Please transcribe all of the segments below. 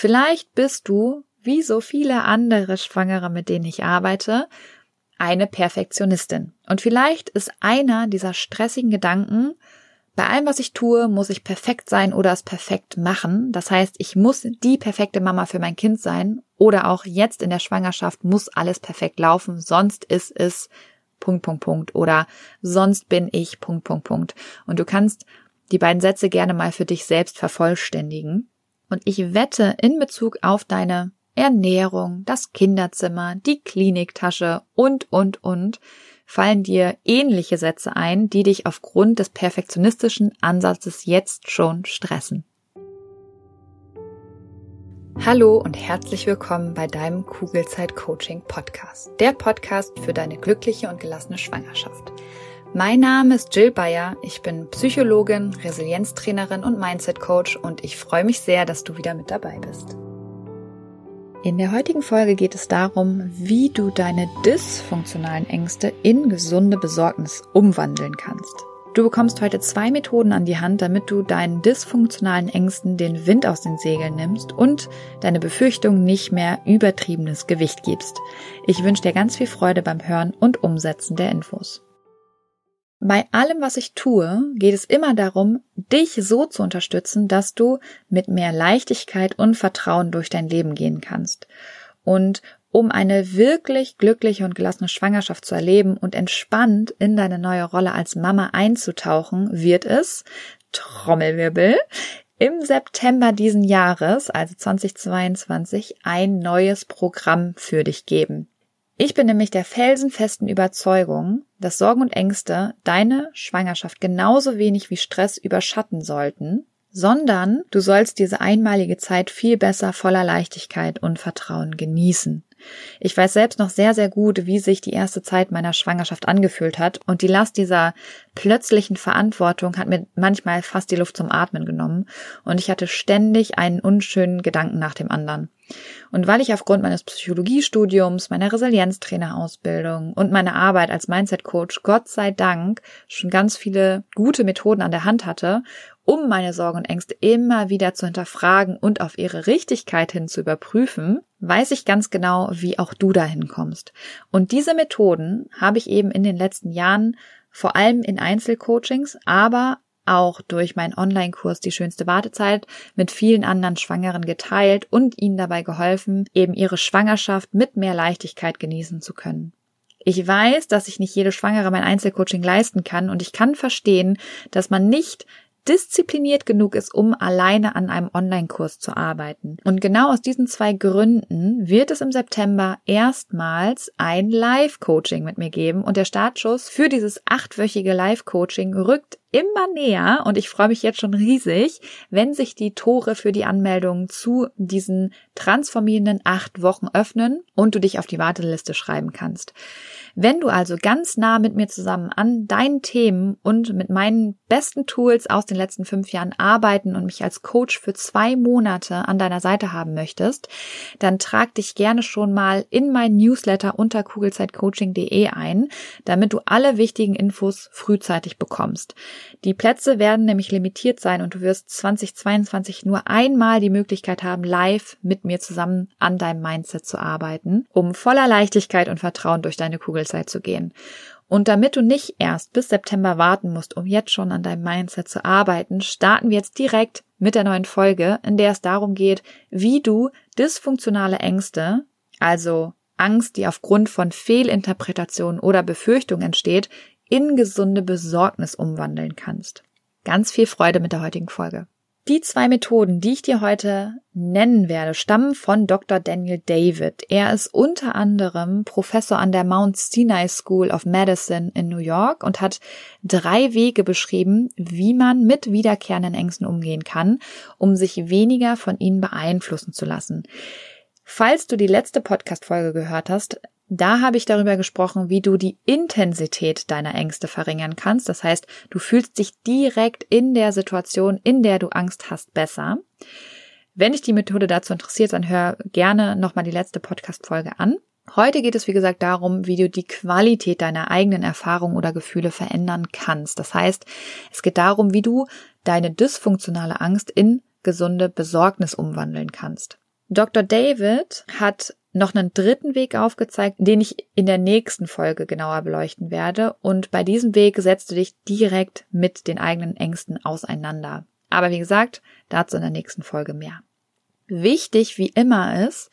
Vielleicht bist du, wie so viele andere Schwangere, mit denen ich arbeite, eine Perfektionistin. Und vielleicht ist einer dieser stressigen Gedanken, bei allem, was ich tue, muss ich perfekt sein oder es perfekt machen. Das heißt, ich muss die perfekte Mama für mein Kind sein oder auch jetzt in der Schwangerschaft muss alles perfekt laufen, sonst ist es Punkt, Punkt, Punkt oder sonst bin ich Punkt, Punkt, Punkt. Und du kannst die beiden Sätze gerne mal für dich selbst vervollständigen. Und ich wette in Bezug auf deine Ernährung, das Kinderzimmer, die Kliniktasche und, und, und, fallen dir ähnliche Sätze ein, die dich aufgrund des perfektionistischen Ansatzes jetzt schon stressen. Hallo und herzlich willkommen bei deinem Kugelzeit Coaching Podcast, der Podcast für deine glückliche und gelassene Schwangerschaft. Mein Name ist Jill Bayer, ich bin Psychologin, Resilienztrainerin und Mindset Coach und ich freue mich sehr, dass du wieder mit dabei bist. In der heutigen Folge geht es darum, wie du deine dysfunktionalen Ängste in gesunde Besorgnis umwandeln kannst. Du bekommst heute zwei Methoden an die Hand, damit du deinen dysfunktionalen Ängsten den Wind aus den Segeln nimmst und deine Befürchtungen nicht mehr übertriebenes Gewicht gibst. Ich wünsche dir ganz viel Freude beim Hören und Umsetzen der Infos. Bei allem, was ich tue, geht es immer darum, dich so zu unterstützen, dass du mit mehr Leichtigkeit und Vertrauen durch dein Leben gehen kannst. Und um eine wirklich glückliche und gelassene Schwangerschaft zu erleben und entspannt in deine neue Rolle als Mama einzutauchen, wird es, Trommelwirbel, im September diesen Jahres, also 2022, ein neues Programm für dich geben. Ich bin nämlich der felsenfesten Überzeugung, dass Sorgen und Ängste deine Schwangerschaft genauso wenig wie Stress überschatten sollten, sondern du sollst diese einmalige Zeit viel besser voller Leichtigkeit und Vertrauen genießen. Ich weiß selbst noch sehr, sehr gut, wie sich die erste Zeit meiner Schwangerschaft angefühlt hat und die Last dieser plötzlichen Verantwortung hat mir manchmal fast die Luft zum Atmen genommen und ich hatte ständig einen unschönen Gedanken nach dem anderen. Und weil ich aufgrund meines Psychologiestudiums, meiner Resilienztrainerausbildung und meiner Arbeit als Mindset Coach Gott sei Dank schon ganz viele gute Methoden an der Hand hatte, um meine Sorgen und Ängste immer wieder zu hinterfragen und auf ihre Richtigkeit hin zu überprüfen, weiß ich ganz genau, wie auch du dahin kommst. Und diese Methoden habe ich eben in den letzten Jahren vor allem in Einzelcoachings, aber auch durch meinen Online-Kurs Die schönste Wartezeit mit vielen anderen Schwangeren geteilt und ihnen dabei geholfen, eben ihre Schwangerschaft mit mehr Leichtigkeit genießen zu können. Ich weiß, dass sich nicht jede Schwangere mein Einzelcoaching leisten kann und ich kann verstehen, dass man nicht diszipliniert genug ist, um alleine an einem Online-Kurs zu arbeiten. Und genau aus diesen zwei Gründen wird es im September erstmals ein Live-Coaching mit mir geben und der Startschuss für dieses achtwöchige Live-Coaching rückt immer näher und ich freue mich jetzt schon riesig, wenn sich die Tore für die Anmeldung zu diesen transformierenden acht Wochen öffnen und du dich auf die Warteliste schreiben kannst. Wenn du also ganz nah mit mir zusammen an deinen Themen und mit meinen besten Tools aus den letzten fünf Jahren arbeiten und mich als Coach für zwei Monate an deiner Seite haben möchtest, dann trag dich gerne schon mal in mein Newsletter unter kugelzeitcoaching.de ein, damit du alle wichtigen Infos frühzeitig bekommst. Die Plätze werden nämlich limitiert sein und du wirst 2022 nur einmal die Möglichkeit haben, live mit mir zusammen an deinem Mindset zu arbeiten, um voller Leichtigkeit und Vertrauen durch deine Kugelzeit zu gehen. Und damit du nicht erst bis September warten musst, um jetzt schon an deinem Mindset zu arbeiten, starten wir jetzt direkt mit der neuen Folge, in der es darum geht, wie du dysfunktionale Ängste, also Angst, die aufgrund von Fehlinterpretationen oder Befürchtungen entsteht, in gesunde Besorgnis umwandeln kannst. Ganz viel Freude mit der heutigen Folge. Die zwei Methoden, die ich dir heute nennen werde, stammen von Dr. Daniel David. Er ist unter anderem Professor an der Mount Sinai School of Medicine in New York und hat drei Wege beschrieben, wie man mit wiederkehrenden Ängsten umgehen kann, um sich weniger von ihnen beeinflussen zu lassen. Falls du die letzte Podcast-Folge gehört hast, da habe ich darüber gesprochen, wie du die Intensität deiner Ängste verringern kannst. Das heißt, du fühlst dich direkt in der Situation, in der du Angst hast, besser. Wenn dich die Methode dazu interessiert, dann hör gerne nochmal die letzte Podcast-Folge an. Heute geht es, wie gesagt, darum, wie du die Qualität deiner eigenen Erfahrungen oder Gefühle verändern kannst. Das heißt, es geht darum, wie du deine dysfunktionale Angst in gesunde Besorgnis umwandeln kannst. Dr. David hat noch einen dritten Weg aufgezeigt, den ich in der nächsten Folge genauer beleuchten werde. Und bei diesem Weg setzt du dich direkt mit den eigenen Ängsten auseinander. Aber wie gesagt, dazu in der nächsten Folge mehr. Wichtig wie immer ist,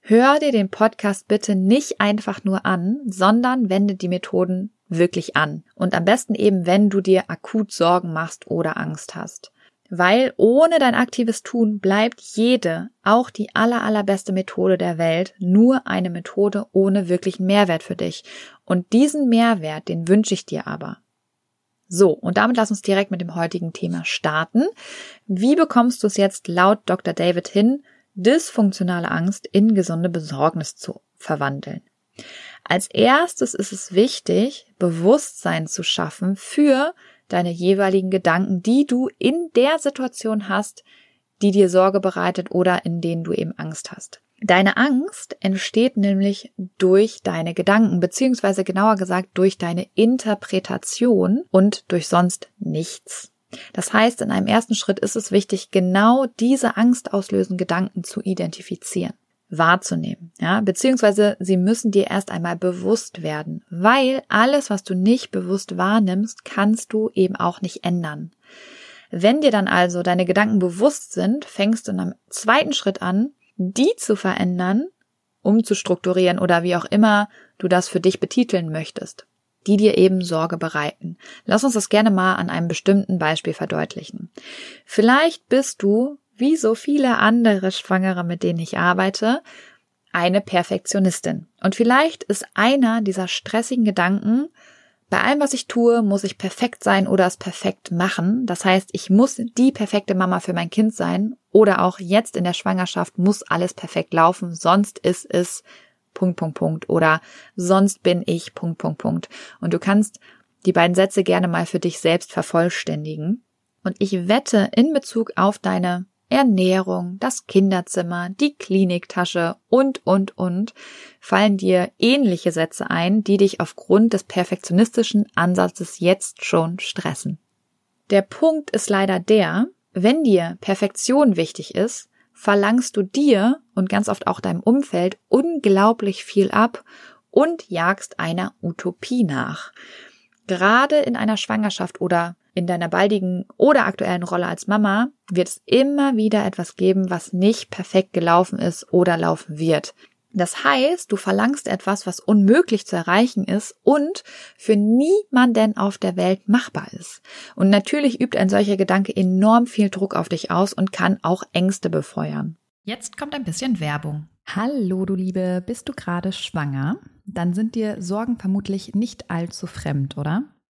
hör dir den Podcast bitte nicht einfach nur an, sondern wende die Methoden wirklich an. Und am besten eben, wenn du dir akut Sorgen machst oder Angst hast. Weil ohne dein aktives Tun bleibt jede, auch die aller, allerbeste Methode der Welt, nur eine Methode ohne wirklichen Mehrwert für dich. Und diesen Mehrwert, den wünsche ich dir aber. So, und damit lass uns direkt mit dem heutigen Thema starten. Wie bekommst du es jetzt laut Dr. David hin, dysfunktionale Angst in gesunde Besorgnis zu verwandeln? Als erstes ist es wichtig, Bewusstsein zu schaffen für deine jeweiligen Gedanken, die du in der Situation hast, die dir Sorge bereitet oder in denen du eben Angst hast. Deine Angst entsteht nämlich durch deine Gedanken, beziehungsweise genauer gesagt durch deine Interpretation und durch sonst nichts. Das heißt, in einem ersten Schritt ist es wichtig, genau diese angstauslösenden Gedanken zu identifizieren wahrzunehmen, ja, beziehungsweise sie müssen dir erst einmal bewusst werden, weil alles, was du nicht bewusst wahrnimmst, kannst du eben auch nicht ändern. Wenn dir dann also deine Gedanken bewusst sind, fängst du in einem zweiten Schritt an, die zu verändern, umzustrukturieren oder wie auch immer du das für dich betiteln möchtest, die dir eben Sorge bereiten. Lass uns das gerne mal an einem bestimmten Beispiel verdeutlichen. Vielleicht bist du wie so viele andere Schwangere, mit denen ich arbeite, eine Perfektionistin. Und vielleicht ist einer dieser stressigen Gedanken, bei allem, was ich tue, muss ich perfekt sein oder es perfekt machen. Das heißt, ich muss die perfekte Mama für mein Kind sein oder auch jetzt in der Schwangerschaft muss alles perfekt laufen, sonst ist es Punkt, Punkt, Punkt oder sonst bin ich Punkt, Punkt, Punkt. Und du kannst die beiden Sätze gerne mal für dich selbst vervollständigen. Und ich wette in Bezug auf deine Ernährung, das Kinderzimmer, die Kliniktasche und, und, und fallen dir ähnliche Sätze ein, die dich aufgrund des perfektionistischen Ansatzes jetzt schon stressen. Der Punkt ist leider der, wenn dir Perfektion wichtig ist, verlangst du dir und ganz oft auch deinem Umfeld unglaublich viel ab und jagst einer Utopie nach. Gerade in einer Schwangerschaft oder in deiner baldigen oder aktuellen Rolle als Mama wird es immer wieder etwas geben, was nicht perfekt gelaufen ist oder laufen wird. Das heißt, du verlangst etwas, was unmöglich zu erreichen ist und für niemanden auf der Welt machbar ist. Und natürlich übt ein solcher Gedanke enorm viel Druck auf dich aus und kann auch Ängste befeuern. Jetzt kommt ein bisschen Werbung. Hallo, du Liebe, bist du gerade schwanger? Dann sind dir Sorgen vermutlich nicht allzu fremd, oder?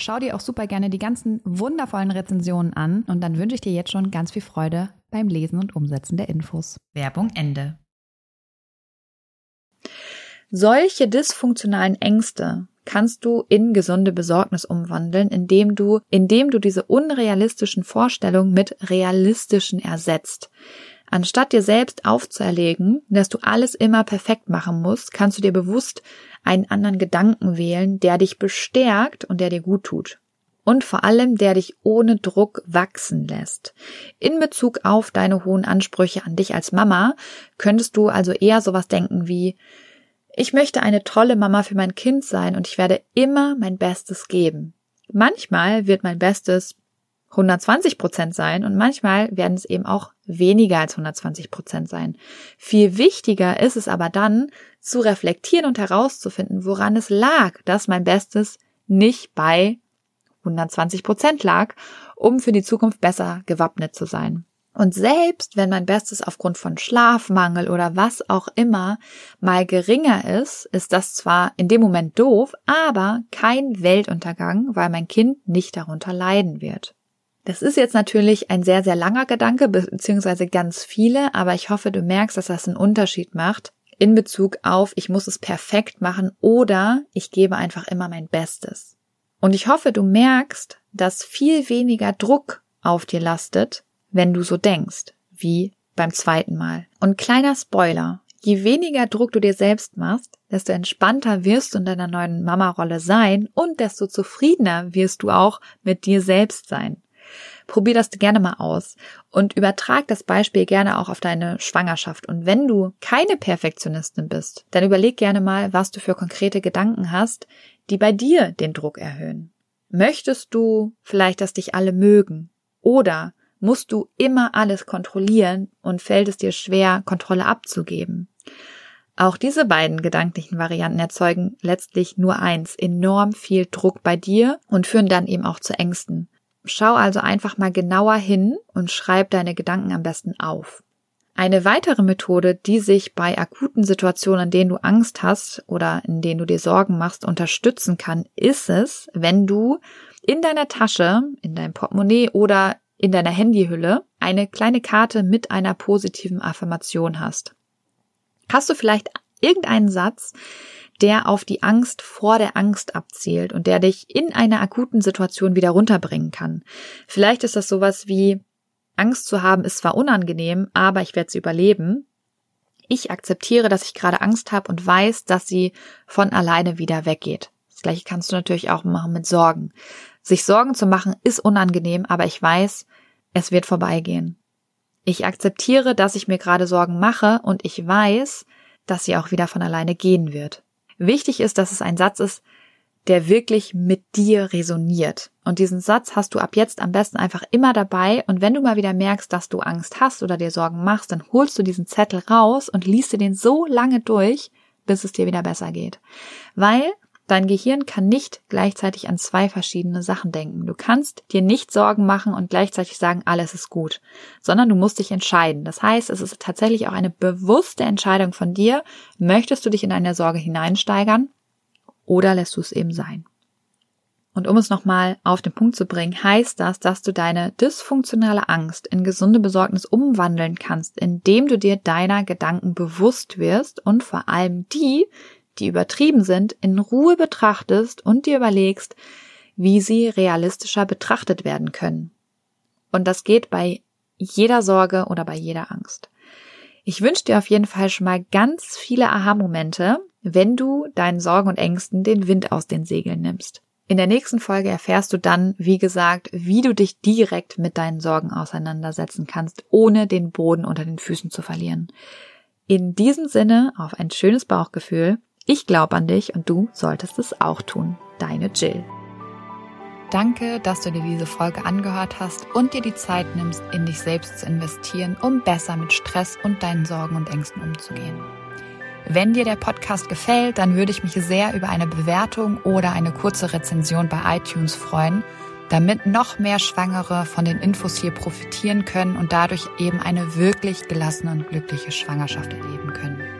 Schau dir auch super gerne die ganzen wundervollen Rezensionen an und dann wünsche ich dir jetzt schon ganz viel Freude beim Lesen und Umsetzen der Infos. Werbung Ende. Solche dysfunktionalen Ängste kannst du in gesunde Besorgnis umwandeln, indem du, indem du diese unrealistischen Vorstellungen mit realistischen ersetzt. Anstatt dir selbst aufzuerlegen, dass du alles immer perfekt machen musst, kannst du dir bewusst einen anderen Gedanken wählen, der dich bestärkt und der dir gut tut. Und vor allem, der dich ohne Druck wachsen lässt. In Bezug auf deine hohen Ansprüche an dich als Mama könntest du also eher sowas denken wie, ich möchte eine tolle Mama für mein Kind sein und ich werde immer mein Bestes geben. Manchmal wird mein Bestes 120 Prozent sein und manchmal werden es eben auch weniger als 120 Prozent sein. Viel wichtiger ist es aber dann, zu reflektieren und herauszufinden, woran es lag, dass mein Bestes nicht bei 120 Prozent lag, um für die Zukunft besser gewappnet zu sein. Und selbst wenn mein Bestes aufgrund von Schlafmangel oder was auch immer mal geringer ist, ist das zwar in dem Moment doof, aber kein Weltuntergang, weil mein Kind nicht darunter leiden wird. Das ist jetzt natürlich ein sehr, sehr langer Gedanke, beziehungsweise ganz viele, aber ich hoffe, du merkst, dass das einen Unterschied macht in Bezug auf, ich muss es perfekt machen oder ich gebe einfach immer mein Bestes. Und ich hoffe, du merkst, dass viel weniger Druck auf dir lastet, wenn du so denkst, wie beim zweiten Mal. Und kleiner Spoiler, je weniger Druck du dir selbst machst, desto entspannter wirst du in deiner neuen Mama-Rolle sein und desto zufriedener wirst du auch mit dir selbst sein. Probier das gerne mal aus und übertrag das Beispiel gerne auch auf deine Schwangerschaft. Und wenn du keine Perfektionistin bist, dann überleg gerne mal, was du für konkrete Gedanken hast, die bei dir den Druck erhöhen. Möchtest du vielleicht, dass dich alle mögen? Oder musst du immer alles kontrollieren und fällt es dir schwer, Kontrolle abzugeben. Auch diese beiden gedanklichen Varianten erzeugen letztlich nur eins, enorm viel Druck bei dir und führen dann eben auch zu Ängsten. Schau also einfach mal genauer hin und schreib deine Gedanken am besten auf. Eine weitere Methode, die sich bei akuten Situationen, in denen du Angst hast oder in denen du dir Sorgen machst, unterstützen kann, ist es, wenn du in deiner Tasche, in deinem Portemonnaie oder in deiner Handyhülle eine kleine Karte mit einer positiven Affirmation hast. Hast du vielleicht irgendeinen Satz, der auf die Angst vor der Angst abzielt und der dich in einer akuten Situation wieder runterbringen kann. Vielleicht ist das sowas wie Angst zu haben ist zwar unangenehm, aber ich werde sie überleben. Ich akzeptiere, dass ich gerade Angst habe und weiß, dass sie von alleine wieder weggeht. Das gleiche kannst du natürlich auch machen mit Sorgen. Sich Sorgen zu machen ist unangenehm, aber ich weiß, es wird vorbeigehen. Ich akzeptiere, dass ich mir gerade Sorgen mache und ich weiß, dass sie auch wieder von alleine gehen wird. Wichtig ist, dass es ein Satz ist, der wirklich mit dir resoniert. Und diesen Satz hast du ab jetzt am besten einfach immer dabei. Und wenn du mal wieder merkst, dass du Angst hast oder dir Sorgen machst, dann holst du diesen Zettel raus und liest dir den so lange durch, bis es dir wieder besser geht. Weil Dein Gehirn kann nicht gleichzeitig an zwei verschiedene Sachen denken. Du kannst dir nicht Sorgen machen und gleichzeitig sagen, alles ist gut, sondern du musst dich entscheiden. Das heißt, es ist tatsächlich auch eine bewusste Entscheidung von dir. Möchtest du dich in eine Sorge hineinsteigern oder lässt du es eben sein? Und um es nochmal auf den Punkt zu bringen, heißt das, dass du deine dysfunktionale Angst in gesunde Besorgnis umwandeln kannst, indem du dir deiner Gedanken bewusst wirst und vor allem die, die übertrieben sind, in Ruhe betrachtest und dir überlegst, wie sie realistischer betrachtet werden können. Und das geht bei jeder Sorge oder bei jeder Angst. Ich wünsche dir auf jeden Fall schon mal ganz viele Aha-Momente, wenn du deinen Sorgen und Ängsten den Wind aus den Segeln nimmst. In der nächsten Folge erfährst du dann, wie gesagt, wie du dich direkt mit deinen Sorgen auseinandersetzen kannst, ohne den Boden unter den Füßen zu verlieren. In diesem Sinne auf ein schönes Bauchgefühl ich glaube an dich und du solltest es auch tun. Deine Jill. Danke, dass du dir diese Folge angehört hast und dir die Zeit nimmst, in dich selbst zu investieren, um besser mit Stress und deinen Sorgen und Ängsten umzugehen. Wenn dir der Podcast gefällt, dann würde ich mich sehr über eine Bewertung oder eine kurze Rezension bei iTunes freuen, damit noch mehr Schwangere von den Infos hier profitieren können und dadurch eben eine wirklich gelassene und glückliche Schwangerschaft erleben können.